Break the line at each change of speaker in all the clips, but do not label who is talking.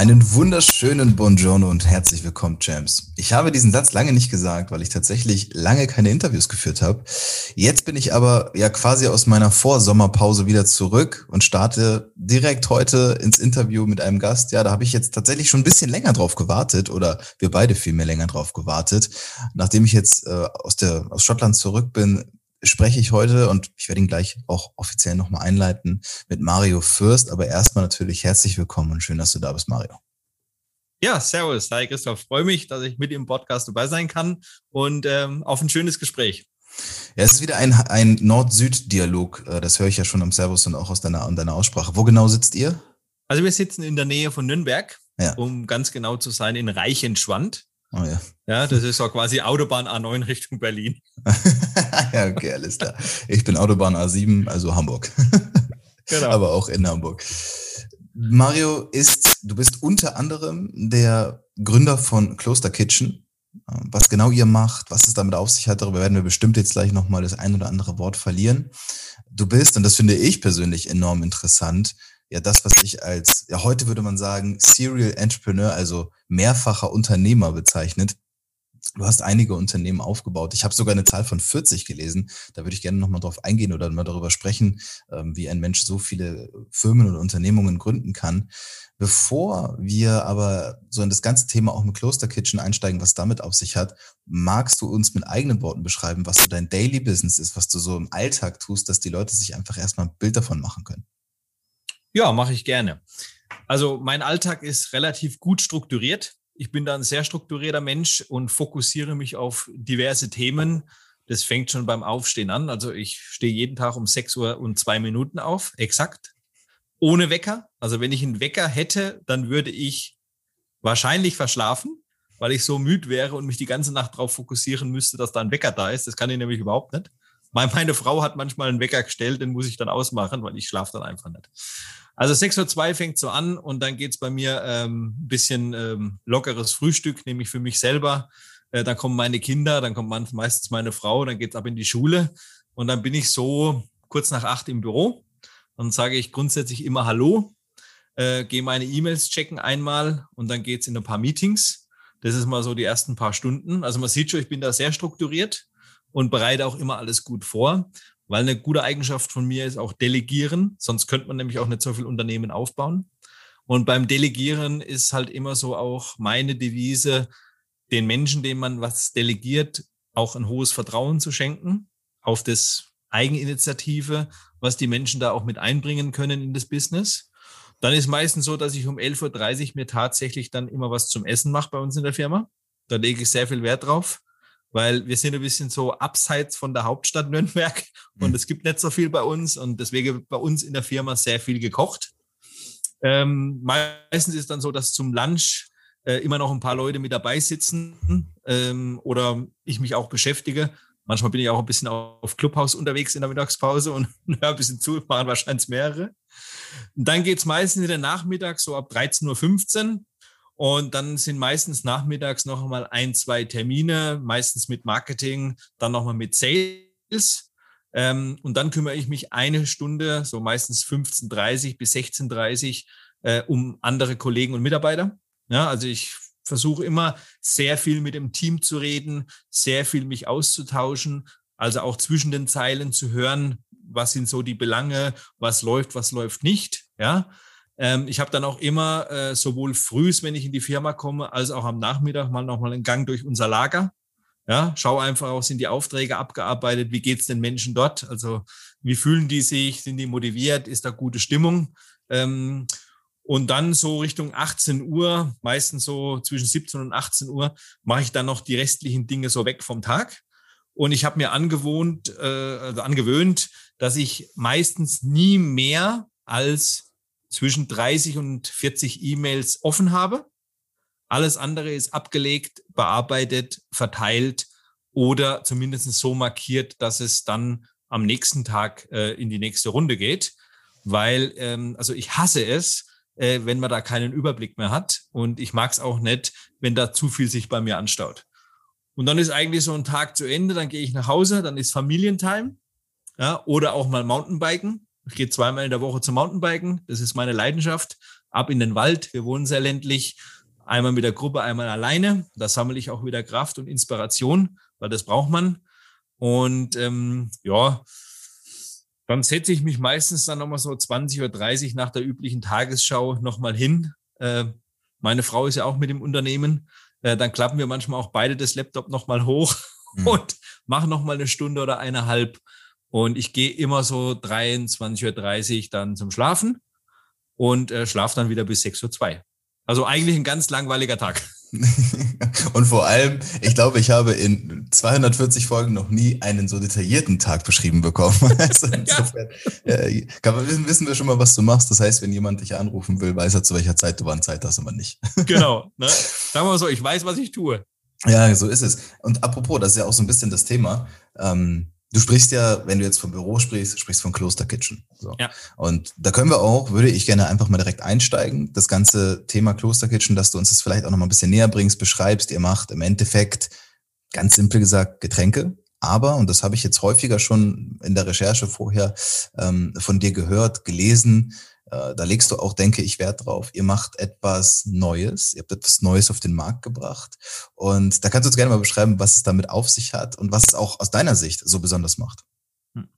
Einen wunderschönen Buongiorno und herzlich willkommen, Champs. Ich habe diesen Satz lange nicht gesagt, weil ich tatsächlich lange keine Interviews geführt habe. Jetzt bin ich aber ja quasi aus meiner Vorsommerpause wieder zurück und starte direkt heute ins Interview mit einem Gast. Ja, da habe ich jetzt tatsächlich schon ein bisschen länger drauf gewartet oder wir beide viel mehr länger drauf gewartet. Nachdem ich jetzt äh, aus der aus Schottland zurück bin, spreche ich heute und ich werde ihn gleich auch offiziell nochmal einleiten mit Mario Fürst. Aber erstmal natürlich herzlich willkommen und schön, dass du da bist, Mario.
Ja, servus. Hi Christoph. Freue mich, dass ich mit im Podcast dabei sein kann und ähm, auf ein schönes Gespräch.
Ja, es ist wieder ein, ein Nord-Süd-Dialog. Äh, das höre ich ja schon am Servus und auch aus deiner, an deiner Aussprache. Wo genau sitzt ihr?
Also wir sitzen in der Nähe von Nürnberg, ja. um ganz genau zu sein, in Reichenschwand. Oh ja. Ja, das ist so quasi Autobahn A9 Richtung Berlin.
ja, okay, alles klar. Ich bin Autobahn A7, also Hamburg. genau. Aber auch in Hamburg. Mario ist, du bist unter anderem der Gründer von Kloster Kitchen. Was genau ihr macht, was es damit auf sich hat, darüber werden wir bestimmt jetzt gleich nochmal das ein oder andere Wort verlieren. Du bist, und das finde ich persönlich enorm interessant, ja das, was ich als, ja heute würde man sagen, Serial Entrepreneur, also mehrfacher Unternehmer bezeichnet. Du hast einige Unternehmen aufgebaut. Ich habe sogar eine Zahl von 40 gelesen. Da würde ich gerne nochmal drauf eingehen oder mal darüber sprechen, ähm, wie ein Mensch so viele Firmen und Unternehmungen gründen kann. Bevor wir aber so in das ganze Thema auch mit Kloster Kitchen einsteigen, was damit auf sich hat, magst du uns mit eigenen Worten beschreiben, was so dein Daily Business ist, was du so im Alltag tust, dass die Leute sich einfach erstmal ein Bild davon machen können?
Ja, mache ich gerne. Also mein Alltag ist relativ gut strukturiert. Ich bin da ein sehr strukturierter Mensch und fokussiere mich auf diverse Themen. Das fängt schon beim Aufstehen an. Also ich stehe jeden Tag um 6 Uhr und zwei Minuten auf, exakt. Ohne Wecker. Also wenn ich einen Wecker hätte, dann würde ich wahrscheinlich verschlafen, weil ich so müde wäre und mich die ganze Nacht darauf fokussieren müsste, dass da ein Wecker da ist. Das kann ich nämlich überhaupt nicht. Meine Frau hat manchmal einen Wecker gestellt, den muss ich dann ausmachen, weil ich schlafe dann einfach nicht. Also 6.02 Uhr fängt so an und dann geht's bei mir ähm, bisschen ähm, lockeres Frühstück, nehme ich für mich selber. Äh, dann kommen meine Kinder, dann kommt meistens meine Frau, dann geht's ab in die Schule und dann bin ich so kurz nach acht im Büro. Dann sage ich grundsätzlich immer Hallo, äh, gehe meine E-Mails checken einmal und dann geht's in ein paar Meetings. Das ist mal so die ersten paar Stunden. Also man sieht schon, ich bin da sehr strukturiert und bereite auch immer alles gut vor, weil eine gute Eigenschaft von mir ist auch delegieren, sonst könnte man nämlich auch nicht so viel Unternehmen aufbauen. Und beim Delegieren ist halt immer so auch meine Devise, den Menschen, denen man was delegiert, auch ein hohes Vertrauen zu schenken auf das Eigeninitiative, was die Menschen da auch mit einbringen können in das Business. Dann ist meistens so, dass ich um 11.30 Uhr mir tatsächlich dann immer was zum Essen mache bei uns in der Firma. Da lege ich sehr viel Wert drauf weil wir sind ein bisschen so abseits von der Hauptstadt Nürnberg und mhm. es gibt nicht so viel bei uns und deswegen bei uns in der Firma sehr viel gekocht. Ähm, meistens ist dann so, dass zum Lunch äh, immer noch ein paar Leute mit dabei sitzen ähm, oder ich mich auch beschäftige. Manchmal bin ich auch ein bisschen auf Clubhaus unterwegs in der Mittagspause und höre ein bisschen zu, machen wahrscheinlich mehrere. Und dann geht's meistens in der Nachmittag so ab 13.15 Uhr und dann sind meistens nachmittags noch einmal ein, zwei Termine, meistens mit Marketing, dann nochmal mit Sales. Ähm, und dann kümmere ich mich eine Stunde, so meistens 15.30 bis 16.30 äh, um andere Kollegen und Mitarbeiter. Ja, also ich versuche immer sehr viel mit dem Team zu reden, sehr viel mich auszutauschen, also auch zwischen den Zeilen zu hören, was sind so die Belange, was läuft, was läuft nicht. Ja, Ähm, ich habe dann auch immer äh, sowohl frühs, wenn ich in die Firma komme, als auch am Nachmittag mal nochmal einen Gang durch unser Lager. Ja, schau einfach auch, sind die Aufträge abgearbeitet, wie geht's den Menschen dort? Also wie fühlen die sich, sind die motiviert, ist da gute Stimmung? Ähm, und dann so Richtung 18 Uhr, meistens so zwischen 17 und 18 Uhr, mache ich dann noch die restlichen Dinge so weg vom Tag. Und ich habe mir angewohnt, äh, also angewöhnt, dass ich meistens nie mehr als zwischen 30 und 40 E-Mails offen habe. Alles andere ist abgelegt, bearbeitet, verteilt oder zumindest so markiert, dass es dann am nächsten Tag äh, in die nächste Runde geht. Weil, ähm, also ich hasse es, äh, wenn man da keinen Überblick mehr hat. Und ich mag es auch nicht, wenn da zu viel sich bei mir anstaut. Und dann ist eigentlich so ein Tag zu Ende, dann gehe ich nach Hause, dann ist Familientime. Ja, oder auch mal Mountainbiken. Ich gehe zweimal in der Woche zum Mountainbiken. Das ist meine Leidenschaft. Ab in den Wald. Wir wohnen sehr ländlich. Einmal mit der Gruppe, einmal alleine. Da sammle ich auch wieder Kraft und Inspiration, weil das braucht man. Und ähm, ja, dann setze ich mich meistens dann nochmal so 20 oder 30 nach der üblichen Tagesschau nochmal hin. Äh, meine Frau ist ja auch mit dem Unternehmen. Äh, dann klappen wir manchmal auch beide das Laptop nochmal hoch mhm. und machen nochmal eine Stunde oder eineinhalb. Und ich gehe immer so 23.30 Uhr dann zum Schlafen und äh, schlafe dann wieder bis 6.02 Uhr. Also eigentlich ein ganz langweiliger Tag.
und vor allem, ich glaube, ich habe in 240 Folgen noch nie einen so detaillierten Tag beschrieben bekommen. Also insofern ja. äh, man wissen, wissen wir schon mal, was du machst. Das heißt, wenn jemand dich anrufen will, weiß er, zu welcher Zeit du wann Zeit hast, aber nicht.
genau. Ne? Sagen wir mal so, ich weiß, was ich tue.
Ja, so ist es. Und apropos, das ist ja auch so ein bisschen das Thema. Ähm, Du sprichst ja, wenn du jetzt vom Büro sprichst, sprichst von Kloster Kitchen. So. Ja. Und da können wir auch, würde ich gerne einfach mal direkt einsteigen. Das ganze Thema Kloster Kitchen, dass du uns das vielleicht auch noch mal ein bisschen näher bringst, beschreibst. Ihr macht im Endeffekt, ganz simpel gesagt, Getränke. Aber, und das habe ich jetzt häufiger schon in der Recherche vorher ähm, von dir gehört, gelesen, da legst du auch, denke ich, Wert drauf. Ihr macht etwas Neues, ihr habt etwas Neues auf den Markt gebracht. Und da kannst du uns gerne mal beschreiben, was es damit auf sich hat und was es auch aus deiner Sicht so besonders macht. Hm.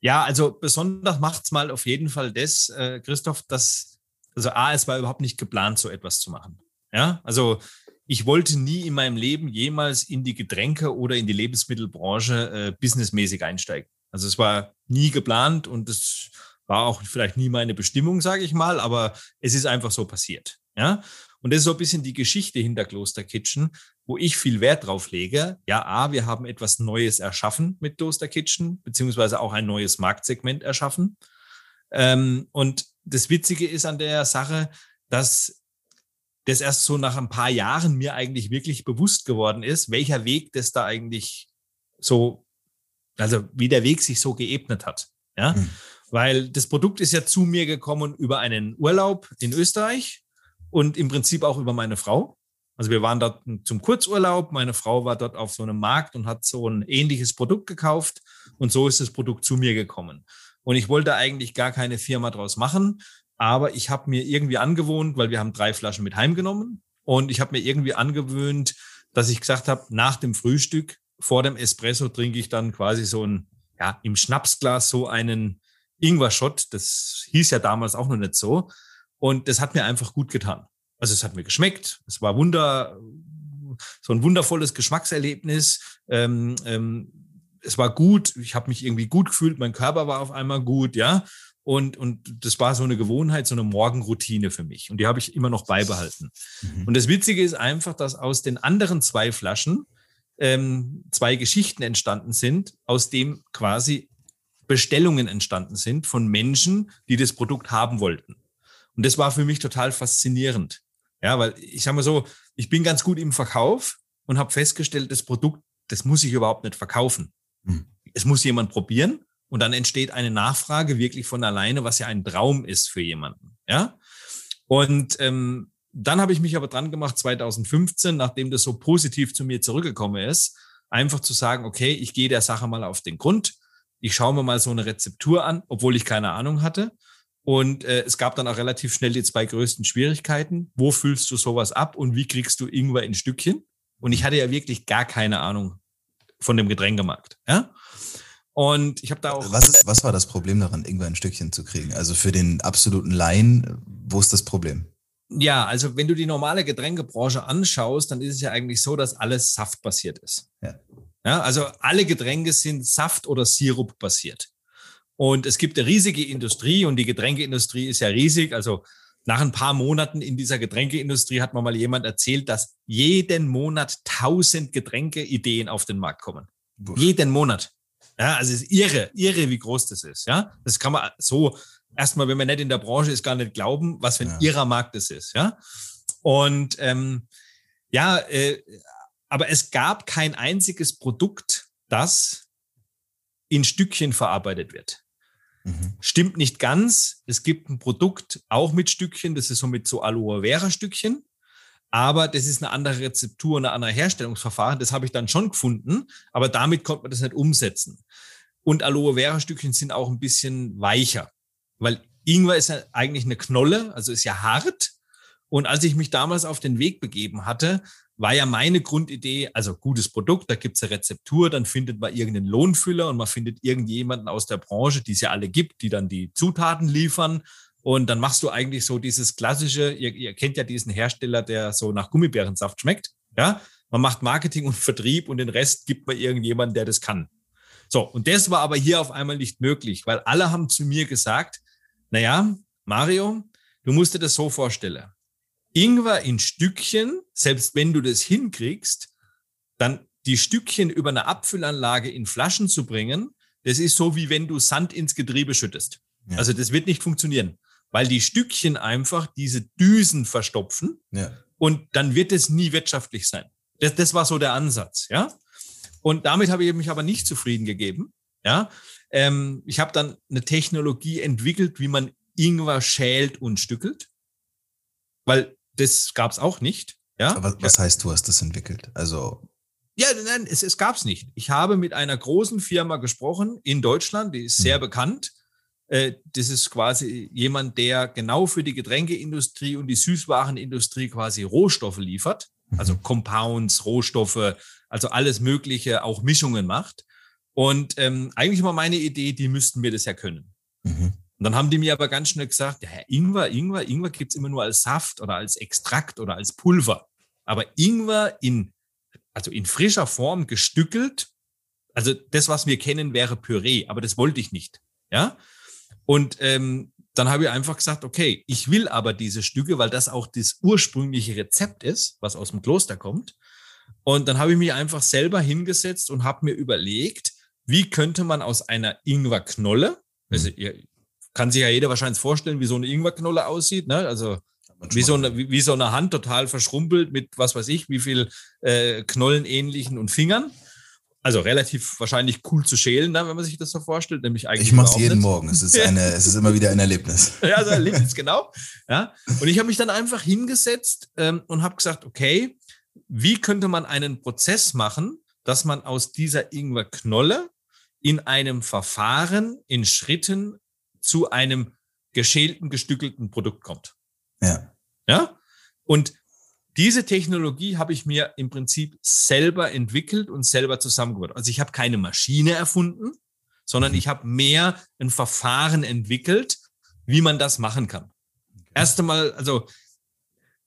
Ja, also besonders macht es mal auf jeden Fall das, äh, Christoph, dass, also A, es war überhaupt nicht geplant, so etwas zu machen. Ja, also ich wollte nie in meinem Leben jemals in die Getränke oder in die Lebensmittelbranche äh, businessmäßig einsteigen. Also es war nie geplant und es war auch vielleicht nie meine Bestimmung, sage ich mal, aber es ist einfach so passiert. Ja, und das ist so ein bisschen die Geschichte hinter Kloster Kitchen, wo ich viel Wert drauf lege. Ja, A, wir haben etwas Neues erschaffen mit Kloster Kitchen, beziehungsweise auch ein neues Marktsegment erschaffen. Ähm, und das Witzige ist an der Sache, dass das erst so nach ein paar Jahren mir eigentlich wirklich bewusst geworden ist, welcher Weg das da eigentlich so, also wie der Weg sich so geebnet hat. Ja. Mhm. Weil das Produkt ist ja zu mir gekommen über einen Urlaub in Österreich und im Prinzip auch über meine Frau. Also wir waren dort zum Kurzurlaub. Meine Frau war dort auf so einem Markt und hat so ein ähnliches Produkt gekauft. Und so ist das Produkt zu mir gekommen. Und ich wollte eigentlich gar keine Firma draus machen. Aber ich habe mir irgendwie angewohnt, weil wir haben drei Flaschen mit heimgenommen. Und ich habe mir irgendwie angewöhnt, dass ich gesagt habe, nach dem Frühstück, vor dem Espresso trinke ich dann quasi so ein, ja, im Schnapsglas so einen Ingwer-Shot. Das hieß ja damals auch noch nicht so. Und das hat mir einfach gut getan. Also es hat mir geschmeckt. Es war wunder, so ein wundervolles Geschmackserlebnis. Ähm, ähm, es war gut. Ich habe mich irgendwie gut gefühlt. Mein Körper war auf einmal gut, ja. Und, und das war so eine Gewohnheit, so eine Morgenroutine für mich. Und die habe ich immer noch beibehalten. Mhm. Und das Witzige ist einfach, dass aus den anderen zwei Flaschen ähm, zwei Geschichten entstanden sind, aus dem quasi Bestellungen entstanden sind von Menschen, die das Produkt haben wollten. Und das war für mich total faszinierend. Ja, weil ich sage mal so, ich bin ganz gut im Verkauf und habe festgestellt, das Produkt, das muss ich überhaupt nicht verkaufen. Hm. Es muss jemand probieren und dann entsteht eine Nachfrage wirklich von alleine, was ja ein Traum ist für jemanden. Ja, und ähm, dann habe ich mich aber dran gemacht, 2015, nachdem das so positiv zu mir zurückgekommen ist, einfach zu sagen, okay, ich gehe der Sache mal auf den Grund ich schaue mir mal so eine Rezeptur an, obwohl ich keine Ahnung hatte. Und äh, es gab dann auch relativ schnell die zwei größten Schwierigkeiten. Wo füllst du sowas ab und wie kriegst du Ingwer in Stückchen? Und ich hatte ja wirklich gar keine Ahnung von dem Getränkemarkt. Ja? Und ich habe da auch.
Was, ist, was war das Problem daran, Ingwer ein Stückchen zu kriegen? Also für den absoluten Laien, wo ist das Problem?
Ja, also wenn du die normale Getränkebranche anschaust, dann ist es ja eigentlich so, dass alles saftbasiert ist. Ja. Ja also alle Getränke sind Saft- oder Sirup basiert. Und es gibt eine riesige Industrie und die Getränkeindustrie ist ja riesig. Also nach ein paar Monaten in dieser Getränkeindustrie hat mir mal jemand erzählt, dass jeden Monat tausend Getränkeideen auf den Markt kommen. Buch. Jeden Monat. Ja, also es ist irre, irre, wie groß das ist. Ja, das kann man so erstmal, wenn man nicht in der Branche ist, gar nicht glauben, was für ein ja. irrer Markt das ist. Ja, und ähm, ja, äh, aber es gab kein einziges Produkt, das in Stückchen verarbeitet wird. Mhm. Stimmt nicht ganz. Es gibt ein Produkt auch mit Stückchen, das ist so mit so Aloe Vera Stückchen. Aber das ist eine andere Rezeptur, eine andere Herstellungsverfahren. Das habe ich dann schon gefunden, aber damit konnte man das nicht umsetzen. Und Aloe Vera Stückchen sind auch ein bisschen weicher, weil Ingwer ist ja eigentlich eine Knolle, also ist ja hart. Und als ich mich damals auf den Weg begeben hatte, war ja meine Grundidee, also gutes Produkt, da gibt's eine Rezeptur, dann findet man irgendeinen Lohnfüller und man findet irgendjemanden aus der Branche, die es ja alle gibt, die dann die Zutaten liefern. Und dann machst du eigentlich so dieses klassische, ihr, ihr kennt ja diesen Hersteller, der so nach Gummibärensaft schmeckt. Ja, man macht Marketing und Vertrieb und den Rest gibt man irgendjemanden, der das kann. So, und das war aber hier auf einmal nicht möglich, weil alle haben zu mir gesagt, naja, Mario, du musst dir das so vorstellen. Ingwer in Stückchen, selbst wenn du das hinkriegst, dann die Stückchen über eine Abfüllanlage in Flaschen zu bringen, das ist so wie wenn du Sand ins Getriebe schüttest. Ja. Also das wird nicht funktionieren, weil die Stückchen einfach diese Düsen verstopfen ja. und dann wird es nie wirtschaftlich sein. Das, das war so der Ansatz, ja. Und damit habe ich mich aber nicht zufrieden gegeben, ja. Ähm, ich habe dann eine Technologie entwickelt, wie man Ingwer schält und stückelt, weil das gab es auch nicht. Ja?
Was, was heißt, du hast das entwickelt? Also
ja, nein, es, es gab es nicht. Ich habe mit einer großen Firma gesprochen in Deutschland, die ist sehr mhm. bekannt. Äh, das ist quasi jemand, der genau für die Getränkeindustrie und die Süßwarenindustrie quasi Rohstoffe liefert. Also mhm. Compounds, Rohstoffe, also alles Mögliche, auch Mischungen macht. Und ähm, eigentlich war meine Idee, die müssten wir das ja können. Mhm. Und dann haben die mir aber ganz schnell gesagt, ja, Ingwer, Ingwer, Ingwer gibt's immer nur als Saft oder als Extrakt oder als Pulver. Aber Ingwer in, also in frischer Form gestückelt, also das, was wir kennen, wäre Püree, aber das wollte ich nicht. Ja. Und ähm, dann habe ich einfach gesagt, okay, ich will aber diese Stücke, weil das auch das ursprüngliche Rezept ist, was aus dem Kloster kommt. Und dann habe ich mich einfach selber hingesetzt und habe mir überlegt, wie könnte man aus einer Ingwerknolle, also ihr, kann sich ja jeder wahrscheinlich vorstellen, wie so eine Ingwerknolle aussieht. Ne? Also wie so, eine, wie, so eine Hand total verschrumpelt mit was weiß ich, wie viel äh, Knollenähnlichen und Fingern. Also relativ wahrscheinlich cool zu schälen, ne, wenn man sich das so vorstellt. Nämlich eigentlich
ich mache es jeden nicht. Morgen. Es ist, eine, es ist immer wieder ein Erlebnis.
ja, so ein Erlebnis, genau. Ja. Und ich habe mich dann einfach hingesetzt ähm, und habe gesagt, okay, wie könnte man einen Prozess machen, dass man aus dieser Ingwerknolle in einem Verfahren in Schritten zu einem geschälten, gestückelten Produkt kommt.
Ja.
Ja. Und diese Technologie habe ich mir im Prinzip selber entwickelt und selber zusammengebaut. Also ich habe keine Maschine erfunden, sondern mhm. ich habe mehr ein Verfahren entwickelt, wie man das machen kann. Erst einmal, also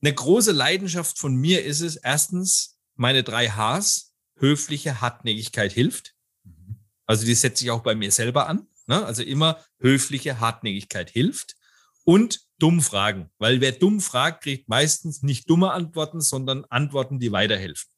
eine große Leidenschaft von mir ist es, erstens, meine drei Hs, höfliche Hartnäckigkeit hilft. Mhm. Also die setze ich auch bei mir selber an. Ne? Also immer höfliche Hartnäckigkeit hilft und dumm fragen, weil wer dumm fragt, kriegt meistens nicht dumme Antworten, sondern Antworten, die weiterhelfen.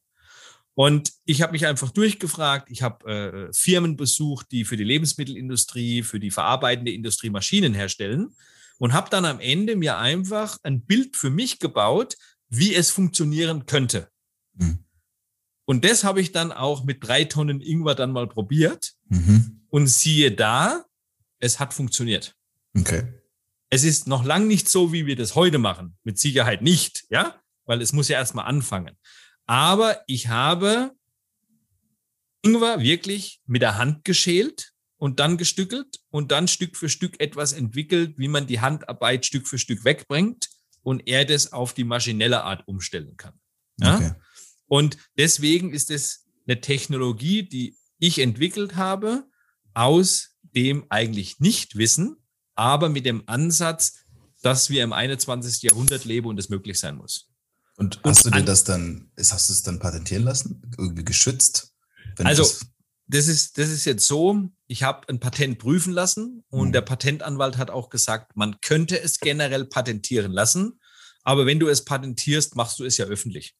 Und ich habe mich einfach durchgefragt. Ich habe äh, Firmen besucht, die für die Lebensmittelindustrie, für die verarbeitende Industrie Maschinen herstellen und habe dann am Ende mir einfach ein Bild für mich gebaut, wie es funktionieren könnte. Mhm. Und das habe ich dann auch mit drei Tonnen Ingwer dann mal probiert. Mhm. Und siehe da, es hat funktioniert.
Okay.
Es ist noch lang nicht so, wie wir das heute machen. Mit Sicherheit nicht, ja, weil es muss ja erstmal anfangen. Aber ich habe Ingwer wirklich mit der Hand geschält und dann gestückelt und dann Stück für Stück etwas entwickelt, wie man die Handarbeit Stück für Stück wegbringt und er das auf die maschinelle Art umstellen kann. Ja? Okay. Und deswegen ist es eine Technologie, die ich entwickelt habe, aus dem eigentlich nicht wissen, aber mit dem Ansatz, dass wir im 21. Jahrhundert leben und es möglich sein muss.
Und hast und du dir das dann, hast du es dann patentieren lassen? Irgendwie geschützt?
also, das, das, ist, das ist jetzt so, ich habe ein Patent prüfen lassen und hm. der Patentanwalt hat auch gesagt, man könnte es generell patentieren lassen, aber wenn du es patentierst, machst du es ja öffentlich.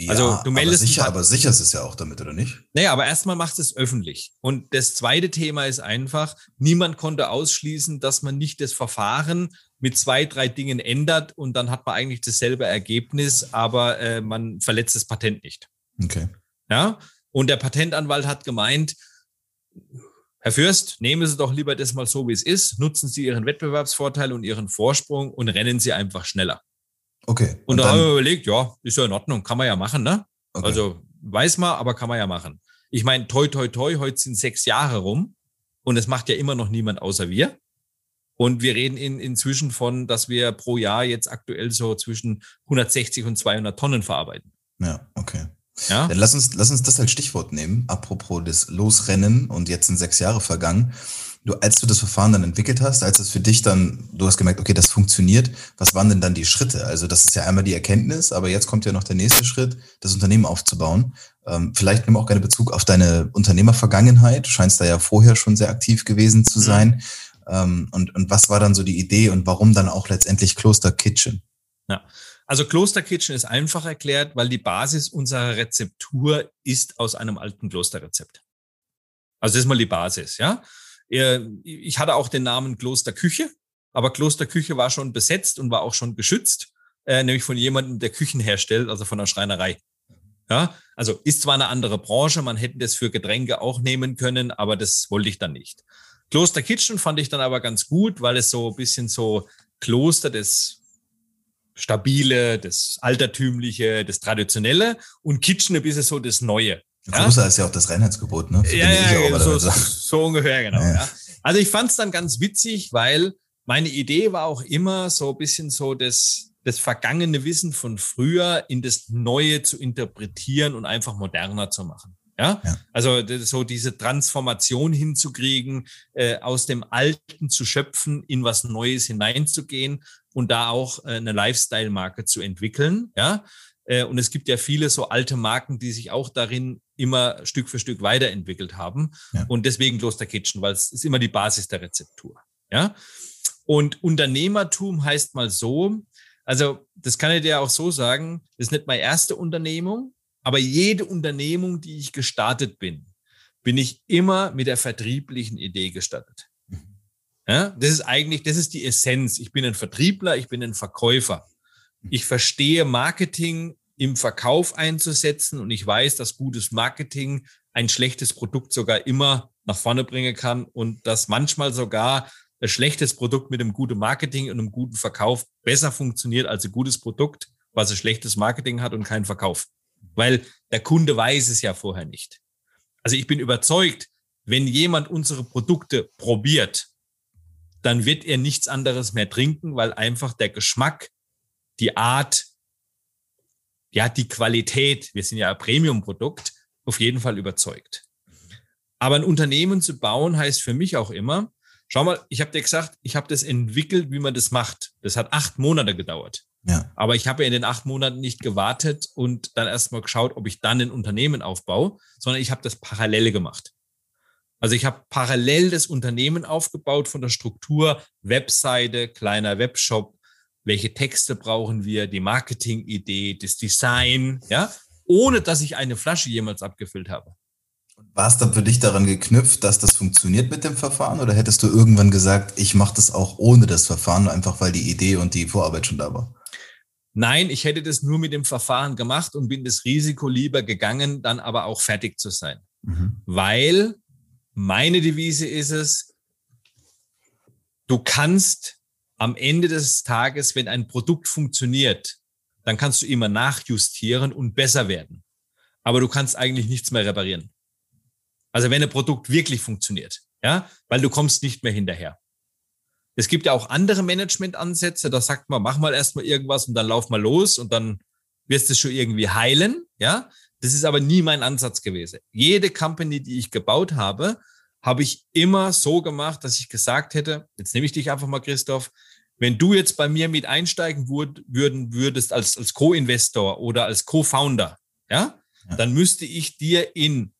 Ja, also du meldest. Aber sicher, aber sicher ist es ja auch damit, oder nicht?
Naja, aber erstmal macht es öffentlich. Und das zweite Thema ist einfach, niemand konnte ausschließen, dass man nicht das Verfahren mit zwei, drei Dingen ändert und dann hat man eigentlich dasselbe Ergebnis, aber äh, man verletzt das Patent nicht.
Okay.
Ja. Und der Patentanwalt hat gemeint, Herr Fürst, nehmen Sie doch lieber das mal so, wie es ist, nutzen Sie Ihren Wettbewerbsvorteil und Ihren Vorsprung und rennen Sie einfach schneller.
Okay.
Und, und da haben wir überlegt, ja, ist ja in Ordnung, kann man ja machen, ne? Okay. Also weiß man, aber kann man ja machen. Ich meine, toi, toi, toi, heute sind sechs Jahre rum und es macht ja immer noch niemand außer wir. Und wir reden in, inzwischen von, dass wir pro Jahr jetzt aktuell so zwischen 160 und 200 Tonnen verarbeiten.
Ja, okay. Ja? Dann lass uns, lass uns das als Stichwort nehmen, apropos des Losrennen und jetzt sind sechs Jahre vergangen. Du, als du das Verfahren dann entwickelt hast, als es für dich dann, du hast gemerkt, okay, das funktioniert, was waren denn dann die Schritte? Also das ist ja einmal die Erkenntnis, aber jetzt kommt ja noch der nächste Schritt, das Unternehmen aufzubauen. Ähm, vielleicht nimm auch gerne Bezug auf deine Unternehmervergangenheit. Du scheinst da ja vorher schon sehr aktiv gewesen zu mhm. sein. Mhm. Ähm, und, und was war dann so die Idee und warum dann auch letztendlich Kloster Kitchen?
Ja, also Kloster Kitchen ist einfach erklärt, weil die Basis unserer Rezeptur ist aus einem alten Klosterrezept. Also das ist mal die Basis, ja. Ich hatte auch den Namen Klosterküche, aber Klosterküche war schon besetzt und war auch schon geschützt, äh, nämlich von jemandem, der Küchen herstellt, also von einer Schreinerei. Ja, also ist zwar eine andere Branche, man hätte das für Getränke auch nehmen können, aber das wollte ich dann nicht. Kloster Kitchen fand ich dann aber ganz gut, weil es so ein bisschen so Kloster das Stabile, das Altertümliche, das Traditionelle und Kitchen ein bisschen so das Neue.
Kloster ja? ist ja auch das Reinheitsgebot, ne?
Ja, ja, so, so, ungefähr, genau. Ja. ja. Also ich fand es dann ganz witzig, weil meine Idee war auch immer so ein bisschen so das, das vergangene Wissen von früher in das Neue zu interpretieren und einfach moderner zu machen. Ja, ja. also so diese Transformation hinzukriegen, äh, aus dem Alten zu schöpfen, in was Neues hineinzugehen und da auch äh, eine Lifestyle-Marke zu entwickeln. Ja, und es gibt ja viele so alte Marken, die sich auch darin immer Stück für Stück weiterentwickelt haben. Ja. Und deswegen Kloster Kitchen, weil es ist immer die Basis der Rezeptur. Ja. Und Unternehmertum heißt mal so, also das kann ich dir auch so sagen, das ist nicht meine erste Unternehmung, aber jede Unternehmung, die ich gestartet bin, bin ich immer mit der vertrieblichen Idee gestartet. Mhm. Ja, das ist eigentlich, das ist die Essenz. Ich bin ein Vertriebler, ich bin ein Verkäufer. Ich verstehe Marketing im Verkauf einzusetzen. Und ich weiß, dass gutes Marketing ein schlechtes Produkt sogar immer nach vorne bringen kann und dass manchmal sogar ein schlechtes Produkt mit einem guten Marketing und einem guten Verkauf besser funktioniert als ein gutes Produkt, was ein schlechtes Marketing hat und keinen Verkauf. Weil der Kunde weiß es ja vorher nicht. Also ich bin überzeugt, wenn jemand unsere Produkte probiert, dann wird er nichts anderes mehr trinken, weil einfach der Geschmack, die Art, ja, die Qualität, wir sind ja ein Premium-Produkt, auf jeden Fall überzeugt. Aber ein Unternehmen zu bauen heißt für mich auch immer, schau mal, ich habe dir gesagt, ich habe das entwickelt, wie man das macht. Das hat acht Monate gedauert. Ja. Aber ich habe ja in den acht Monaten nicht gewartet und dann erstmal geschaut, ob ich dann ein Unternehmen aufbaue, sondern ich habe das parallel gemacht. Also ich habe parallel das Unternehmen aufgebaut von der Struktur, Webseite, kleiner Webshop, welche Texte brauchen wir, die Marketingidee, das Design, ja, ohne dass ich eine Flasche jemals abgefüllt habe.
War es dann für dich daran geknüpft, dass das funktioniert mit dem Verfahren oder hättest du irgendwann gesagt, ich mache das auch ohne das Verfahren, einfach weil die Idee und die Vorarbeit schon da war?
Nein, ich hätte das nur mit dem Verfahren gemacht und bin das Risiko lieber gegangen, dann aber auch fertig zu sein. Mhm. Weil meine Devise ist es, du kannst am Ende des Tages, wenn ein Produkt funktioniert, dann kannst du immer nachjustieren und besser werden. Aber du kannst eigentlich nichts mehr reparieren. Also wenn ein Produkt wirklich funktioniert, ja, weil du kommst nicht mehr hinterher. Es gibt ja auch andere Managementansätze, da sagt man, mach mal erstmal irgendwas und dann lauf mal los und dann wirst du es schon irgendwie heilen. Ja, das ist aber nie mein Ansatz gewesen. Jede Company, die ich gebaut habe, habe ich immer so gemacht, dass ich gesagt hätte, jetzt nehme ich dich einfach mal, Christoph, wenn du jetzt bei mir mit einsteigen würd, würden würdest als, als Co-Investor oder als Co-Founder, ja, ja, dann müsste ich dir in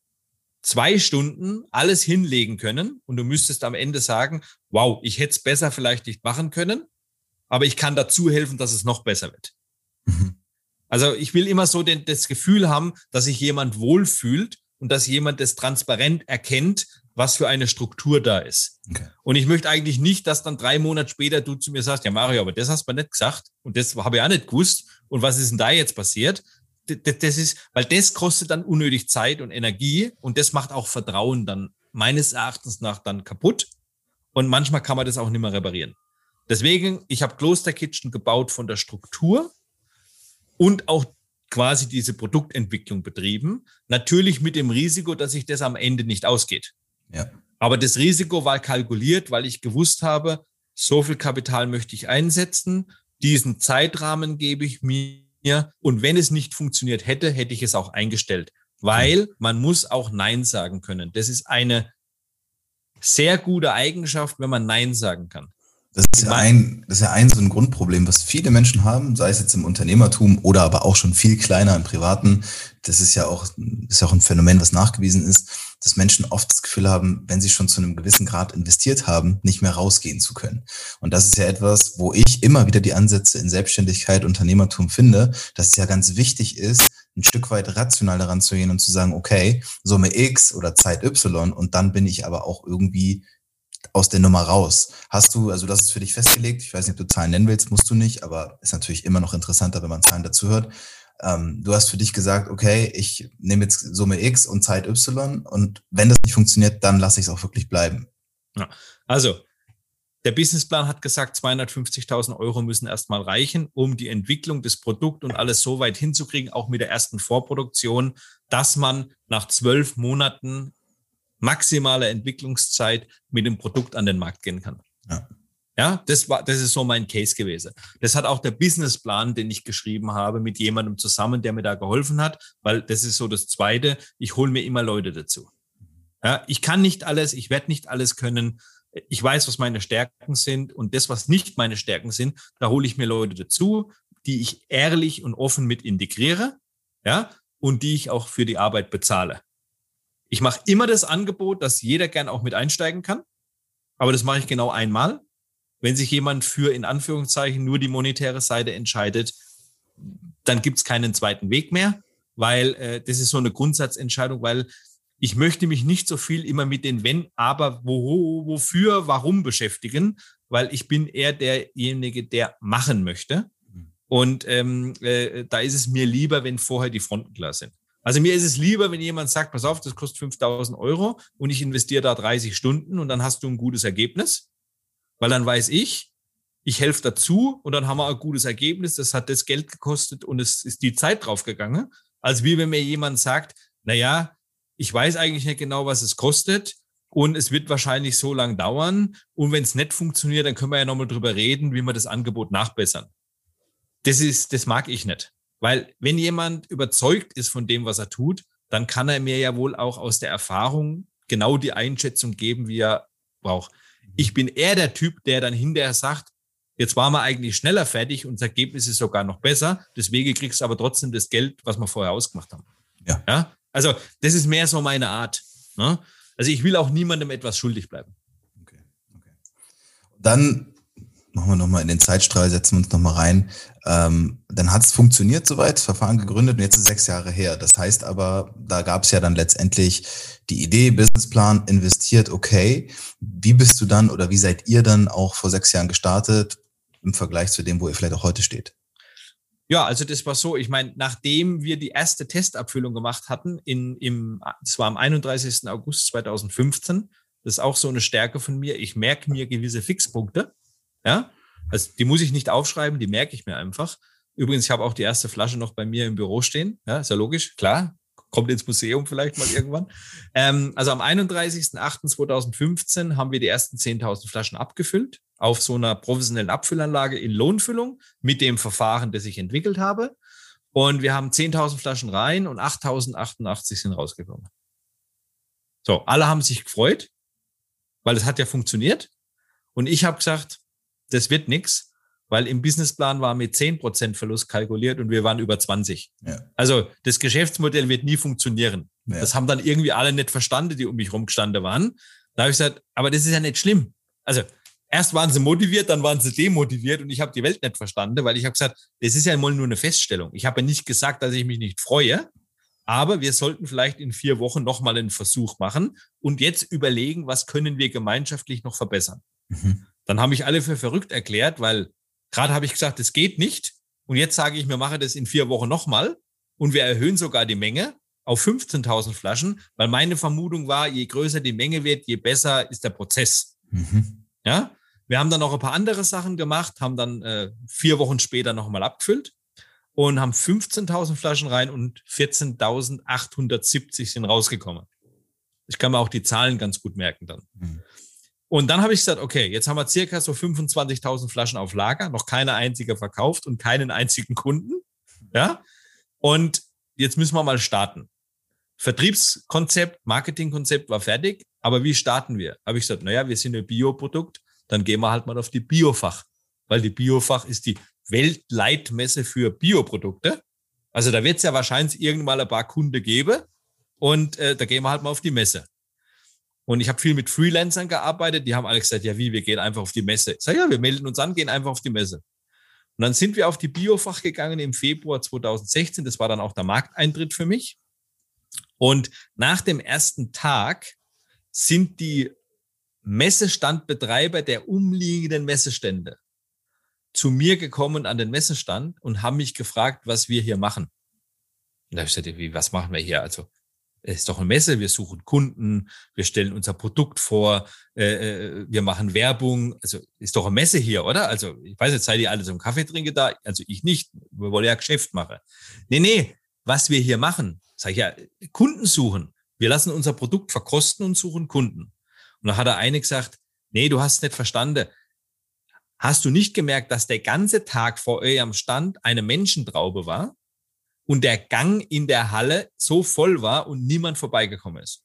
zwei Stunden alles hinlegen können und du müsstest am Ende sagen, wow, ich hätte es besser vielleicht nicht machen können, aber ich kann dazu helfen, dass es noch besser wird. Mhm. Also ich will immer so den, das Gefühl haben, dass sich jemand wohlfühlt und dass jemand das transparent erkennt, was für eine Struktur da ist. Okay. Und ich möchte eigentlich nicht, dass dann drei Monate später du zu mir sagst, ja Mario, aber das hast du mir nicht gesagt und das habe ich auch nicht gewusst und was ist denn da jetzt passiert? Das ist, weil das kostet dann unnötig Zeit und Energie und das macht auch Vertrauen dann meines Erachtens nach dann kaputt und manchmal kann man das auch nicht mehr reparieren. Deswegen, ich habe Kloster Kitchen gebaut von der Struktur und auch quasi diese Produktentwicklung betrieben. Natürlich mit dem Risiko, dass sich das am Ende nicht ausgeht. Ja. Aber das Risiko war kalkuliert, weil ich gewusst habe, so viel Kapital möchte ich einsetzen, diesen Zeitrahmen gebe ich mir und wenn es nicht funktioniert hätte, hätte ich es auch eingestellt, weil man muss auch Nein sagen können. Das ist eine sehr gute Eigenschaft, wenn man Nein sagen kann.
Das ist, ja ein, das ist ja ein so ein Grundproblem, was viele Menschen haben, sei es jetzt im Unternehmertum oder aber auch schon viel kleiner im Privaten. Das ist ja auch, ist ja auch ein Phänomen, was nachgewiesen ist, dass Menschen oft das Gefühl haben, wenn sie schon zu einem gewissen Grad investiert haben, nicht mehr rausgehen zu können. Und das ist ja etwas, wo ich immer wieder die Ansätze in Selbstständigkeit, Unternehmertum finde, dass es ja ganz wichtig ist, ein Stück weit rational daran zu gehen und zu sagen, okay, Summe X oder Zeit Y und dann bin ich aber auch irgendwie aus der Nummer raus. Hast du, also das ist für dich festgelegt, ich weiß nicht, ob du Zahlen nennen willst, musst du nicht, aber ist natürlich immer noch interessanter, wenn man Zahlen dazu hört. Ähm, du hast für dich gesagt, okay, ich nehme jetzt Summe X und Zeit Y und wenn das nicht funktioniert, dann lasse ich es auch wirklich bleiben.
Ja, also der Businessplan hat gesagt, 250.000 Euro müssen erstmal reichen, um die Entwicklung des Produkts und alles so weit hinzukriegen, auch mit der ersten Vorproduktion, dass man nach zwölf Monaten maximale Entwicklungszeit mit dem Produkt an den Markt gehen kann. Ja. Ja, das war, das ist so mein Case gewesen. Das hat auch der Businessplan, den ich geschrieben habe, mit jemandem zusammen, der mir da geholfen hat, weil das ist so das Zweite. Ich hole mir immer Leute dazu. Ja, ich kann nicht alles, ich werde nicht alles können. Ich weiß, was meine Stärken sind und das, was nicht meine Stärken sind, da hole ich mir Leute dazu, die ich ehrlich und offen mit integriere, ja, und die ich auch für die Arbeit bezahle. Ich mache immer das Angebot, dass jeder gern auch mit einsteigen kann. Aber das mache ich genau einmal. Wenn sich jemand für in Anführungszeichen nur die monetäre Seite entscheidet, dann gibt es keinen zweiten Weg mehr, weil äh, das ist so eine Grundsatzentscheidung, weil ich möchte mich nicht so viel immer mit den Wenn, aber wo, wofür, warum beschäftigen, weil ich bin eher derjenige, der machen möchte. Mhm. Und ähm, äh, da ist es mir lieber, wenn vorher die Fronten klar sind. Also mir ist es lieber, wenn jemand sagt, pass auf, das kostet 5000 Euro und ich investiere da 30 Stunden und dann hast du ein gutes Ergebnis, weil dann weiß ich, ich helfe dazu und dann haben wir ein gutes Ergebnis, das hat das Geld gekostet und es ist die Zeit draufgegangen, als wie wenn mir jemand sagt, na ja, ich weiß eigentlich nicht genau, was es kostet und es wird wahrscheinlich so lang dauern und wenn es nicht funktioniert, dann können wir ja nochmal drüber reden, wie wir das Angebot nachbessern. Das ist, das mag ich nicht. Weil wenn jemand überzeugt ist von dem, was er tut, dann kann er mir ja wohl auch aus der Erfahrung genau die Einschätzung geben, wie er braucht. Ich bin eher der Typ, der dann hinterher sagt, jetzt waren wir eigentlich schneller fertig und das Ergebnis ist sogar noch besser. Deswegen kriegst du aber trotzdem das Geld, was wir vorher ausgemacht haben. Ja. ja? Also das ist mehr so meine Art. Ne? Also ich will auch niemandem etwas schuldig bleiben. Okay.
okay. Dann machen wir nochmal in den Zeitstrahl, setzen wir uns nochmal rein. Ähm, dann hat es funktioniert soweit, Verfahren gegründet und jetzt ist sechs Jahre her. Das heißt aber, da gab es ja dann letztendlich die Idee, Businessplan, investiert, okay. Wie bist du dann oder wie seid ihr dann auch vor sechs Jahren gestartet im Vergleich zu dem, wo ihr vielleicht auch heute steht?
Ja, also das war so, ich meine, nachdem wir die erste Testabfüllung gemacht hatten, in, im, das war am 31. August 2015, das ist auch so eine Stärke von mir, ich merke mir gewisse Fixpunkte ja, also die muss ich nicht aufschreiben, die merke ich mir einfach. Übrigens, ich habe auch die erste Flasche noch bei mir im Büro stehen. Ja, ist ja logisch, klar. Kommt ins Museum vielleicht mal irgendwann. Ähm, also am 31.08.2015 haben wir die ersten 10.000 Flaschen abgefüllt auf so einer professionellen Abfüllanlage in Lohnfüllung mit dem Verfahren, das ich entwickelt habe. Und wir haben 10.000 Flaschen rein und 8.088 sind rausgekommen. So, alle haben sich gefreut, weil es hat ja funktioniert. Und ich habe gesagt, das wird nix, weil im Businessplan war mit 10% Verlust kalkuliert und wir waren über 20. Ja. Also das Geschäftsmodell wird nie funktionieren. Ja. Das haben dann irgendwie alle nicht verstanden, die um mich rumgestanden waren. Da habe ich gesagt, aber das ist ja nicht schlimm. Also erst waren sie motiviert, dann waren sie demotiviert und ich habe die Welt nicht verstanden, weil ich habe gesagt, das ist ja mal nur eine Feststellung. Ich habe ja nicht gesagt, dass ich mich nicht freue, aber wir sollten vielleicht in vier Wochen nochmal einen Versuch machen und jetzt überlegen, was können wir gemeinschaftlich noch verbessern. Mhm. Dann haben mich alle für verrückt erklärt, weil gerade habe ich gesagt, das geht nicht. Und jetzt sage ich, wir machen das in vier Wochen nochmal und wir erhöhen sogar die Menge auf 15.000 Flaschen, weil meine Vermutung war, je größer die Menge wird, je besser ist der Prozess. Mhm. Ja, wir haben dann noch ein paar andere Sachen gemacht, haben dann äh, vier Wochen später nochmal abgefüllt und haben 15.000 Flaschen rein und 14.870 sind rausgekommen. Ich kann mir auch die Zahlen ganz gut merken dann. Mhm. Und dann habe ich gesagt, okay, jetzt haben wir circa so 25.000 Flaschen auf Lager, noch keine einzige verkauft und keinen einzigen Kunden. Ja. Und jetzt müssen wir mal starten. Vertriebskonzept, Marketingkonzept war fertig, aber wie starten wir? Habe ich gesagt, naja, wir sind ein Bioprodukt, dann gehen wir halt mal auf die Biofach, weil die Biofach ist die Weltleitmesse für Bioprodukte. Also da wird es ja wahrscheinlich irgendwann ein paar Kunden geben und äh, da gehen wir halt mal auf die Messe. Und ich habe viel mit Freelancern gearbeitet, die haben alle gesagt, ja wie, wir gehen einfach auf die Messe. Ich sage, ja, wir melden uns an, gehen einfach auf die Messe. Und dann sind wir auf die Biofach gegangen im Februar 2016. Das war dann auch der Markteintritt für mich. Und nach dem ersten Tag sind die Messestandbetreiber der umliegenden Messestände zu mir gekommen an den Messestand und haben mich gefragt, was wir hier machen. Und da habe ich gesagt, wie, was machen wir hier? Also, es ist doch eine Messe, wir suchen Kunden, wir stellen unser Produkt vor, äh, äh, wir machen Werbung. Also ist doch eine Messe hier, oder? Also ich weiß jetzt, seid ihr alle zum Kaffee trinken da? Also ich nicht, wir wollen ja Geschäft machen. Nee, nee, was wir hier machen, sag ich ja, Kunden suchen. Wir lassen unser Produkt verkosten und suchen Kunden. Und da hat der eine gesagt, nee, du hast es nicht verstanden. Hast du nicht gemerkt, dass der ganze Tag vor eurem Stand eine Menschentraube war und der Gang in der Halle so voll war und niemand vorbeigekommen ist?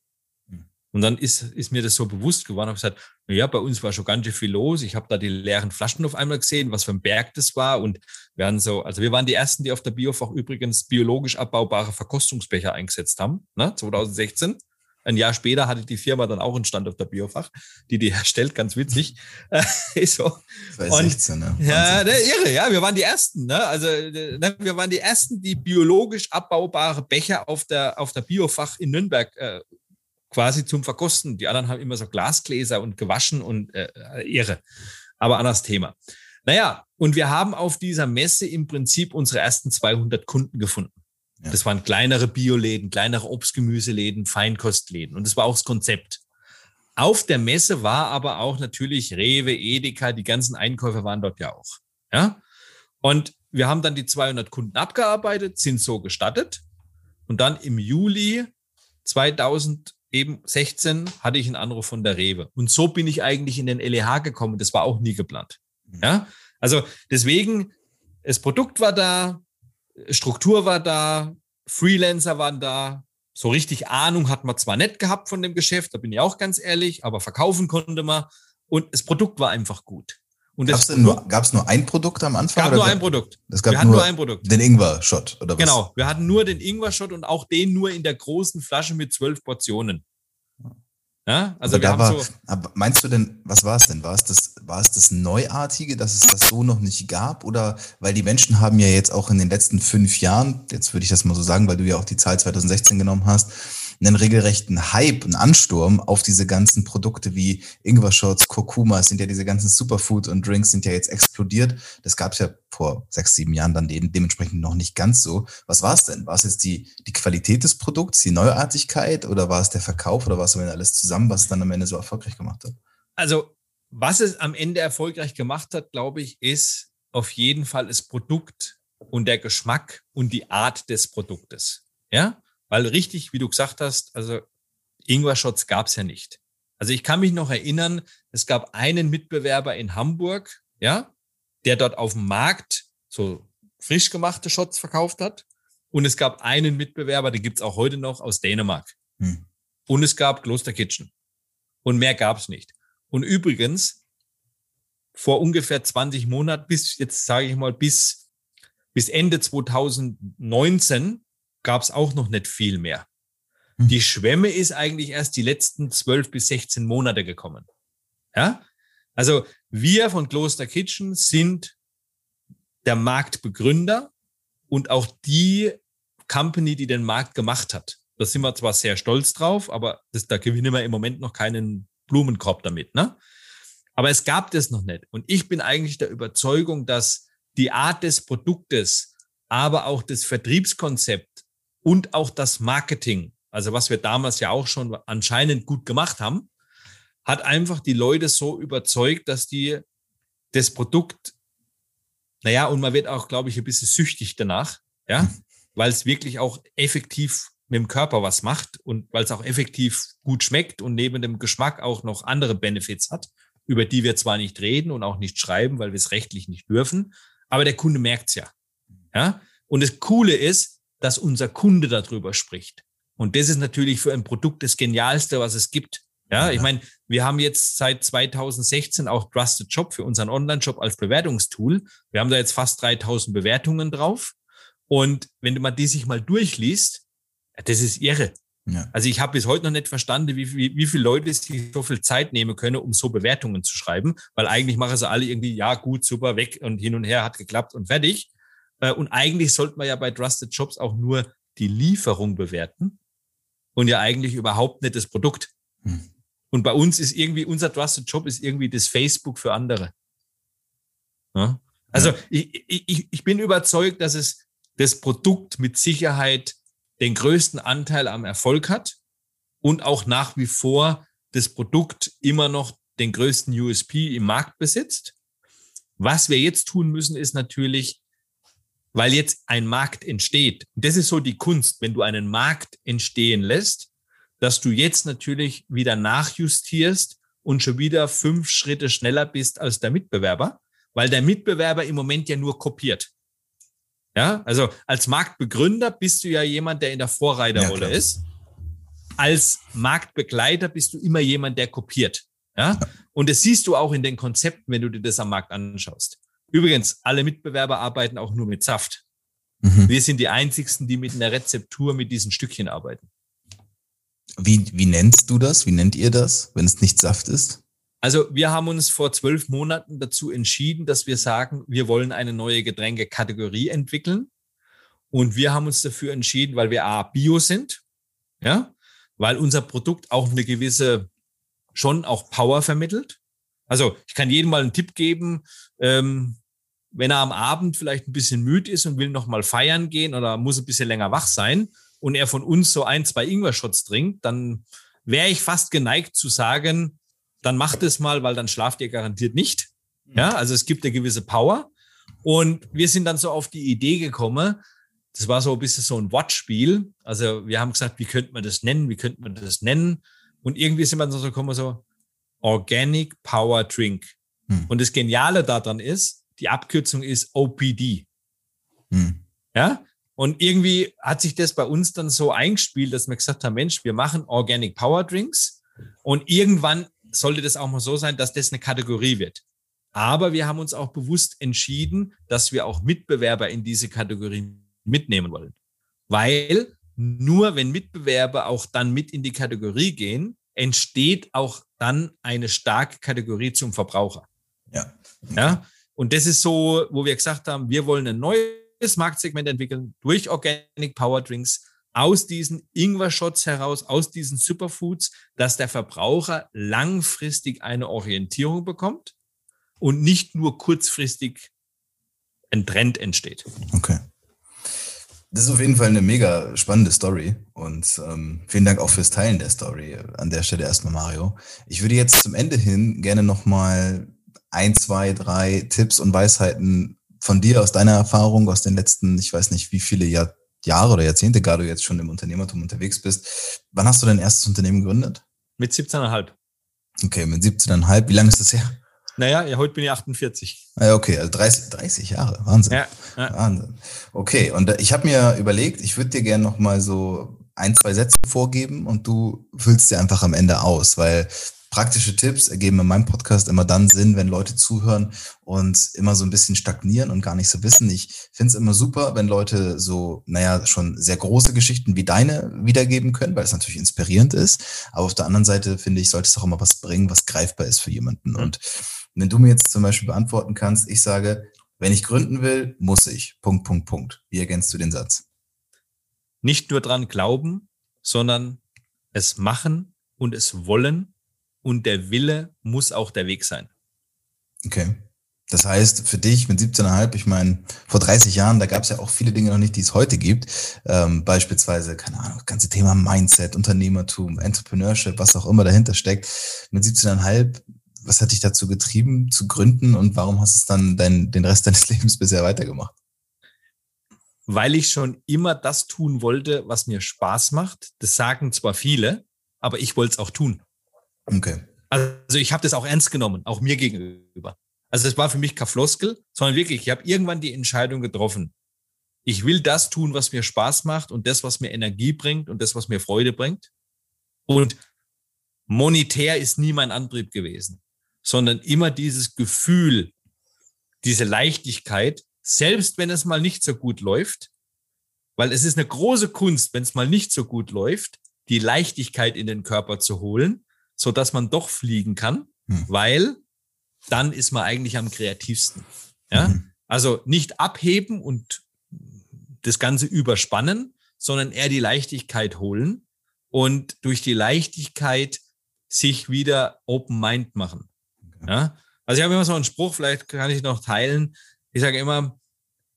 Hm. Und dann ist, ist mir das so bewusst geworden. Ich habe gesagt, na ja, bei uns war schon ganz schön viel los. Ich habe da die leeren Flaschen auf einmal gesehen, was für ein Berg das war. Und wir waren so, also wir waren die ersten, die auf der Biofach übrigens biologisch abbaubare Verkostungsbecher eingesetzt haben, ne, 2016. Ein Jahr später hatte die Firma dann auch einen Stand auf der Biofach, die die herstellt, ganz witzig. so. 2016, ne? Ja, ne, irre, ja, wir waren die Ersten, ne? Also ne, wir waren die Ersten, die biologisch abbaubare Becher auf der, auf der Biofach in Nürnberg äh, quasi zum Verkosten. Die anderen haben immer so Glasgläser und gewaschen und äh, irre. Aber anderes Thema. Naja, und wir haben auf dieser Messe im Prinzip unsere ersten 200 Kunden gefunden. Ja. Das waren kleinere Bioläden, kleinere Obstgemüseläden, Feinkostläden. Und das war auch das Konzept. Auf der Messe war aber auch natürlich Rewe, Edeka, die ganzen Einkäufer waren dort ja auch. Ja. Und wir haben dann die 200 Kunden abgearbeitet, sind so gestattet. Und dann im Juli 2016 hatte ich einen Anruf von der Rewe. Und so bin ich eigentlich in den LEH gekommen. Das war auch nie geplant. Mhm. Ja. Also deswegen, das Produkt war da, Struktur war da, Freelancer waren da. So richtig Ahnung hat man zwar nicht gehabt von dem Geschäft, da bin ich auch ganz ehrlich, aber verkaufen konnte man und das Produkt war einfach gut.
Gab es nur, gab's nur ein Produkt am Anfang?
Es gab nur ein Produkt.
Es gab wir hatten nur, nur ein Produkt. Den Ingwer-Shot, oder was?
Genau, wir hatten nur den Ingwer-Shot und auch den nur in der großen Flasche mit zwölf Portionen.
Ja, also aber wir haben war, so. Aber meinst du denn, was war es denn? War es das, war es das Neuartige, dass es das so noch nicht gab? Oder weil die Menschen haben ja jetzt auch in den letzten fünf Jahren, jetzt würde ich das mal so sagen, weil du ja auch die Zahl 2016 genommen hast, einen regelrechten Hype, einen Ansturm auf diese ganzen Produkte wie Ingwer-Shots, Kurkuma, sind ja diese ganzen Superfood und Drinks sind ja jetzt explodiert. Das gab es ja vor sechs, sieben Jahren dann de dementsprechend noch nicht ganz so. Was war es denn? War es jetzt die, die Qualität des Produkts, die Neuartigkeit oder war es der Verkauf oder war es alles zusammen, was es dann am Ende so erfolgreich gemacht hat?
Also, was es am Ende erfolgreich gemacht hat, glaube ich, ist auf jeden Fall das Produkt und der Geschmack und die Art des Produktes. Ja, weil richtig, wie du gesagt hast, also Ingwer-Shots gab es ja nicht. Also ich kann mich noch erinnern, es gab einen Mitbewerber in Hamburg, ja, der dort auf dem Markt so frisch gemachte Shots verkauft hat. Und es gab einen Mitbewerber, den gibt's auch heute noch aus Dänemark. Hm. Und es gab Kloster Kitchen. Und mehr gab's nicht. Und übrigens, vor ungefähr 20 Monaten, bis jetzt sage ich mal, bis, bis Ende 2019 gab's auch noch nicht viel mehr. Hm. Die Schwemme ist eigentlich erst die letzten 12 bis 16 Monate gekommen. Ja? Also wir von Kloster Kitchen sind der Marktbegründer und auch die Company, die den Markt gemacht hat. Da sind wir zwar sehr stolz drauf, aber das, da gewinnen wir im Moment noch keinen Blumenkorb damit. Ne? Aber es gab das noch nicht. Und ich bin eigentlich der Überzeugung, dass die Art des Produktes, aber auch das Vertriebskonzept und auch das Marketing, also was wir damals ja auch schon anscheinend gut gemacht haben, hat einfach die Leute so überzeugt, dass die das Produkt, naja, und man wird auch, glaube ich, ein bisschen süchtig danach, ja, weil es wirklich auch effektiv mit dem Körper was macht und weil es auch effektiv gut schmeckt und neben dem Geschmack auch noch andere Benefits hat, über die wir zwar nicht reden und auch nicht schreiben, weil wir es rechtlich nicht dürfen, aber der Kunde merkt's ja. Ja? Und das Coole ist, dass unser Kunde darüber spricht. Und das ist natürlich für ein Produkt das Genialste, was es gibt. Ja, ich meine, wir haben jetzt seit 2016 auch Trusted Shop für unseren Online-Shop als Bewertungstool. Wir haben da jetzt fast 3000 Bewertungen drauf. Und wenn du mal die sich mal durchliest, das ist irre. Ja. Also ich habe bis heute noch nicht verstanden, wie, wie, wie viele Leute sich so viel Zeit nehmen können, um so Bewertungen zu schreiben, weil eigentlich machen sie alle irgendwie, ja, gut, super, weg und hin und her hat geklappt und fertig. Äh, und eigentlich sollte man ja bei Trusted Shops auch nur die Lieferung bewerten und ja eigentlich überhaupt nicht das Produkt. Hm. Und bei uns ist irgendwie, unser Trusted Job ist irgendwie das Facebook für andere. Ja? Also ja. Ich, ich, ich bin überzeugt, dass es das Produkt mit Sicherheit den größten Anteil am Erfolg hat und auch nach wie vor das Produkt immer noch den größten USP im Markt besitzt. Was wir jetzt tun müssen, ist natürlich, weil jetzt ein Markt entsteht. Das ist so die Kunst, wenn du einen Markt entstehen lässt, dass du jetzt natürlich wieder nachjustierst und schon wieder fünf Schritte schneller bist als der Mitbewerber, weil der Mitbewerber im Moment ja nur kopiert. Ja, also als Marktbegründer bist du ja jemand, der in der Vorreiterrolle ja, ist. Als Marktbegleiter bist du immer jemand, der kopiert. Ja? ja, und das siehst du auch in den Konzepten, wenn du dir das am Markt anschaust. Übrigens, alle Mitbewerber arbeiten auch nur mit Saft. Mhm. Wir sind die einzigsten, die mit einer Rezeptur mit diesen Stückchen arbeiten.
Wie, wie nennst du das? Wie nennt ihr das, wenn es nicht Saft ist?
Also wir haben uns vor zwölf Monaten dazu entschieden, dass wir sagen, wir wollen eine neue Getränkekategorie entwickeln. Und wir haben uns dafür entschieden, weil wir A, Bio sind, ja, weil unser Produkt auch eine gewisse, schon auch Power vermittelt. Also ich kann jedem mal einen Tipp geben, ähm, wenn er am Abend vielleicht ein bisschen müde ist und will noch mal feiern gehen oder muss ein bisschen länger wach sein, und er von uns so ein, zwei Ingwer-Shots trinkt, dann wäre ich fast geneigt zu sagen, dann macht es mal, weil dann schlaft ihr garantiert nicht. Mhm. Ja, also es gibt eine gewisse Power. Und wir sind dann so auf die Idee gekommen, das war so ein bisschen so ein Wortspiel. Also wir haben gesagt, wie könnte man das nennen? Wie könnte man das nennen? Und irgendwie sind wir dann so gekommen, so Organic Power Drink. Hm. Und das Geniale daran ist, die Abkürzung ist OPD. Hm. Ja, und irgendwie hat sich das bei uns dann so eingespielt, dass wir gesagt haben, Mensch, wir machen Organic Power Drinks und irgendwann sollte das auch mal so sein, dass das eine Kategorie wird. Aber wir haben uns auch bewusst entschieden, dass wir auch Mitbewerber in diese Kategorie mitnehmen wollen. Weil nur wenn Mitbewerber auch dann mit in die Kategorie gehen, entsteht auch dann eine starke Kategorie zum Verbraucher. Ja. Ja. Und das ist so, wo wir gesagt haben, wir wollen neue neues Marktsegment entwickeln durch Organic Power Drinks aus diesen Ingwer-Shots heraus, aus diesen Superfoods, dass der Verbraucher langfristig eine Orientierung bekommt und nicht nur kurzfristig ein Trend entsteht.
Okay. Das ist auf jeden Fall eine mega spannende Story und ähm, vielen Dank auch fürs Teilen der Story. An der Stelle erstmal Mario. Ich würde jetzt zum Ende hin gerne nochmal ein, zwei, drei Tipps und Weisheiten von dir, aus deiner Erfahrung, aus den letzten, ich weiß nicht, wie viele Jahr, Jahre oder Jahrzehnte gar du jetzt schon im Unternehmertum unterwegs bist. Wann hast du dein erstes Unternehmen gegründet?
Mit 17,5.
Okay, mit 17,5. Wie lange ist das her?
Naja, heute bin ich 48.
Ja, okay, also 30, 30 Jahre, Wahnsinn. Ja, ja. Wahnsinn. Okay, und äh, ich habe mir überlegt, ich würde dir gerne noch mal so ein, zwei Sätze vorgeben und du füllst sie einfach am Ende aus, weil praktische Tipps ergeben in meinem Podcast immer dann Sinn, wenn Leute zuhören und immer so ein bisschen stagnieren und gar nicht so wissen. Ich finde es immer super, wenn Leute so, naja, schon sehr große Geschichten wie deine wiedergeben können, weil es natürlich inspirierend ist. Aber auf der anderen Seite finde ich, sollte es auch immer was bringen, was greifbar ist für jemanden. Mhm. Und wenn du mir jetzt zum Beispiel beantworten kannst, ich sage, wenn ich gründen will, muss ich. Punkt, Punkt, Punkt. Wie ergänzt du den Satz?
Nicht nur dran glauben, sondern es machen und es wollen und der Wille muss auch der Weg sein.
Okay. Das heißt, für dich mit 17,5, ich meine, vor 30 Jahren, da gab es ja auch viele Dinge noch nicht, die es heute gibt. Ähm, beispielsweise, keine Ahnung, das ganze Thema Mindset, Unternehmertum, Entrepreneurship, was auch immer dahinter steckt. Mit 17,5, was hat dich dazu getrieben, zu gründen und warum hast du es dann dein, den Rest deines Lebens bisher weitergemacht?
Weil ich schon immer das tun wollte, was mir Spaß macht. Das sagen zwar viele, aber ich wollte es auch tun.
Okay.
Also ich habe das auch ernst genommen, auch mir gegenüber. Also das war für mich kein Floskel, sondern wirklich, ich habe irgendwann die Entscheidung getroffen. Ich will das tun, was mir Spaß macht und das, was mir Energie bringt und das, was mir Freude bringt. Und monetär ist nie mein Antrieb gewesen, sondern immer dieses Gefühl, diese Leichtigkeit, selbst wenn es mal nicht so gut läuft, weil es ist eine große Kunst, wenn es mal nicht so gut läuft, die Leichtigkeit in den Körper zu holen so dass man doch fliegen kann, hm. weil dann ist man eigentlich am kreativsten. Ja? Mhm. Also nicht abheben und das Ganze überspannen, sondern eher die Leichtigkeit holen und durch die Leichtigkeit sich wieder Open Mind machen. Okay. Ja? Also ich habe immer so einen Spruch, vielleicht kann ich noch teilen. Ich sage immer,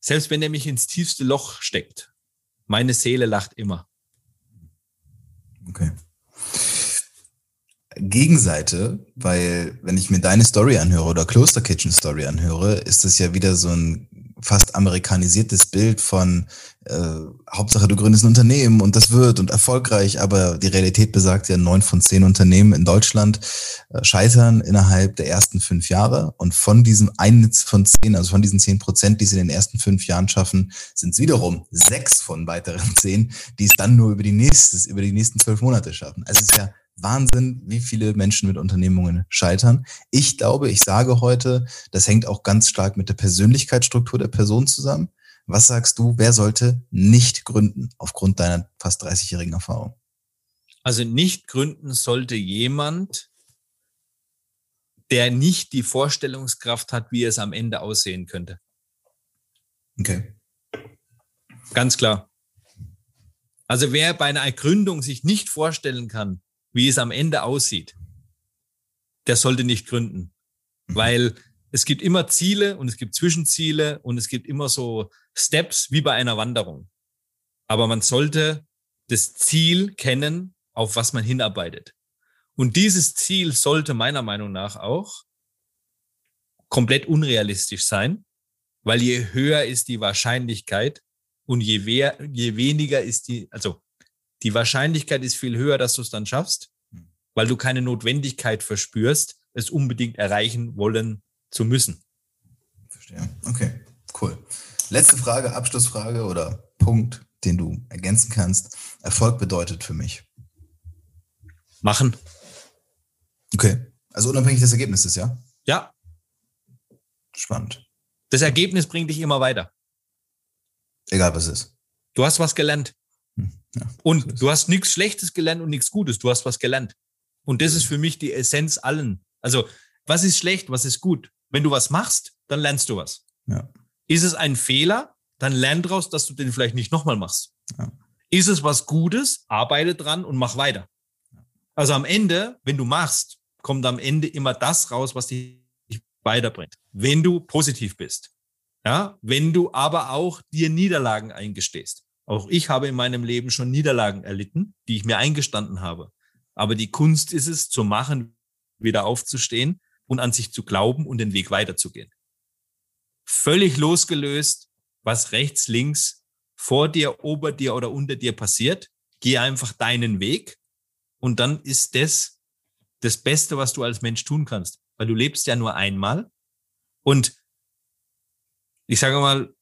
selbst wenn er mich ins tiefste Loch steckt, meine Seele lacht immer.
Okay. Gegenseite, weil wenn ich mir deine Story anhöre oder Closter Kitchen Story anhöre, ist das ja wieder so ein fast amerikanisiertes Bild von äh, Hauptsache du gründest ein Unternehmen und das wird und erfolgreich, aber die Realität besagt ja, neun von zehn Unternehmen in Deutschland äh, scheitern innerhalb der ersten fünf Jahre und von diesem einen von zehn, also von diesen zehn Prozent, die sie in den ersten fünf Jahren schaffen, sind es wiederum sechs von weiteren zehn, die es dann nur über die nächstes, über die nächsten zwölf Monate schaffen. Also es ist ja Wahnsinn, wie viele Menschen mit Unternehmungen scheitern. Ich glaube, ich sage heute, das hängt auch ganz stark mit der Persönlichkeitsstruktur der Person zusammen. Was sagst du, wer sollte nicht gründen aufgrund deiner fast 30-jährigen Erfahrung?
Also nicht gründen sollte jemand, der nicht die Vorstellungskraft hat, wie es am Ende aussehen könnte.
Okay.
Ganz klar. Also wer bei einer Gründung sich nicht vorstellen kann, wie es am Ende aussieht, der sollte nicht gründen. Mhm. Weil es gibt immer Ziele und es gibt Zwischenziele und es gibt immer so Steps wie bei einer Wanderung. Aber man sollte das Ziel kennen, auf was man hinarbeitet. Und dieses Ziel sollte meiner Meinung nach auch komplett unrealistisch sein, weil je höher ist die Wahrscheinlichkeit und je, wer, je weniger ist die, also die Wahrscheinlichkeit ist viel höher, dass du es dann schaffst, hm. weil du keine Notwendigkeit verspürst, es unbedingt erreichen wollen zu müssen.
Verstehe. Okay, cool. Letzte Frage, Abschlussfrage oder Punkt, den du ergänzen kannst. Erfolg bedeutet für mich.
Machen.
Okay. Also unabhängig des Ergebnisses, ja?
Ja.
Spannend.
Das Ergebnis bringt dich immer weiter.
Egal was es ist.
Du hast was gelernt. Ja, und du hast nichts Schlechtes gelernt und nichts Gutes. Du hast was gelernt. Und das ist für mich die Essenz allen. Also, was ist schlecht, was ist gut? Wenn du was machst, dann lernst du was.
Ja.
Ist es ein Fehler, dann lern daraus, dass du den vielleicht nicht nochmal machst. Ja. Ist es was Gutes, arbeite dran und mach weiter. Also am Ende, wenn du machst, kommt am Ende immer das raus, was dich weiterbringt. Wenn du positiv bist. Ja, wenn du aber auch dir Niederlagen eingestehst. Auch ich habe in meinem Leben schon Niederlagen erlitten, die ich mir eingestanden habe. Aber die Kunst ist es, zu machen, wieder aufzustehen und an sich zu glauben und den Weg weiterzugehen. Völlig losgelöst, was rechts, links, vor dir, ober dir oder unter dir passiert. Geh einfach deinen Weg und dann ist das das Beste, was du als Mensch tun kannst. weil du lebst ja nur einmal. Und ich sage mal,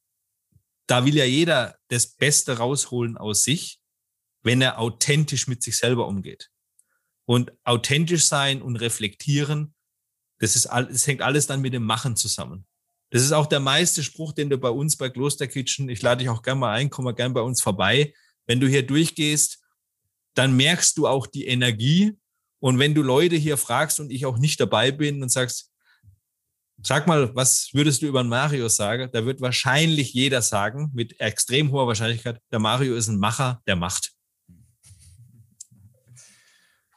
da will ja jeder das Beste rausholen aus sich, wenn er authentisch mit sich selber umgeht. Und authentisch sein und reflektieren, das ist alles, es hängt alles dann mit dem Machen zusammen. Das ist auch der meiste Spruch, den du bei uns bei Kloster Kitchen, ich lade dich auch gerne mal ein, komm mal gerne bei uns vorbei. Wenn du hier durchgehst, dann merkst du auch die Energie. Und wenn du Leute hier fragst und ich auch nicht dabei bin und sagst, sag mal, was würdest du über Mario sagen? Da wird wahrscheinlich jeder sagen, mit extrem hoher Wahrscheinlichkeit, der Mario ist ein Macher, der macht.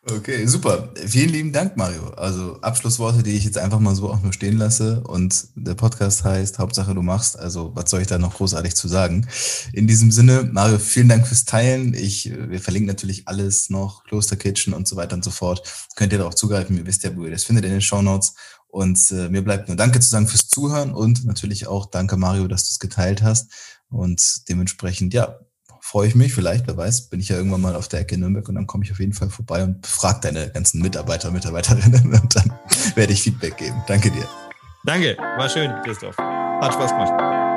Okay, super. Vielen lieben Dank, Mario. Also Abschlussworte, die ich jetzt einfach mal so auch nur stehen lasse. Und der Podcast heißt Hauptsache du machst. Also was soll ich da noch großartig zu sagen? In diesem Sinne, Mario, vielen Dank fürs Teilen. Ich, wir verlinken natürlich alles noch, Kloster Kitchen und so weiter und so fort. Könnt ihr darauf zugreifen. Ihr wisst ja, wo ihr das findet in den Show Notes. Und äh, mir bleibt nur Danke zu sagen fürs Zuhören und natürlich auch Danke, Mario, dass du es geteilt hast. Und dementsprechend, ja, freue ich mich, vielleicht, wer weiß, bin ich ja irgendwann mal auf der Ecke Nürnberg und dann komme ich auf jeden Fall vorbei und befrage deine ganzen Mitarbeiter, Mitarbeiterinnen und dann werde ich Feedback geben. Danke dir.
Danke, war schön, Christoph. Hat Spaß gemacht.